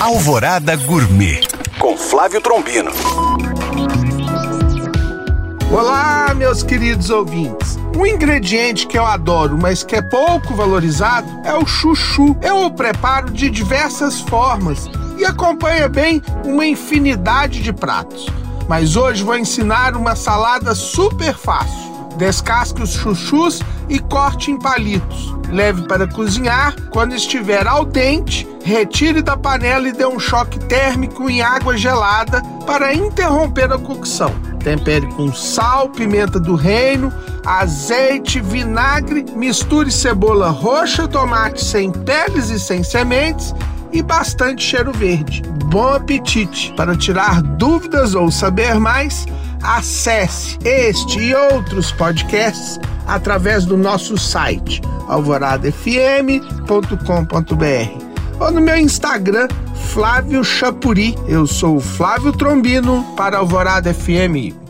Alvorada Gourmet com Flávio Trombino. Olá, meus queridos ouvintes. Um ingrediente que eu adoro, mas que é pouco valorizado, é o chuchu. Eu o preparo de diversas formas e acompanha bem uma infinidade de pratos. Mas hoje vou ensinar uma salada super fácil. Descasque os chuchus e corte em palitos. Leve para cozinhar. Quando estiver al dente, retire da panela e dê um choque térmico em água gelada para interromper a cocção. Tempere com sal, pimenta do reino, azeite, vinagre, misture cebola roxa, tomate sem peles e sem sementes e bastante cheiro verde. Bom apetite! Para tirar dúvidas ou saber mais, acesse este e outros podcasts através do nosso site alvoradafm.com.br ou no meu Instagram, Flávio Chapuri. Eu sou Flávio Trombino para Alvorada FM.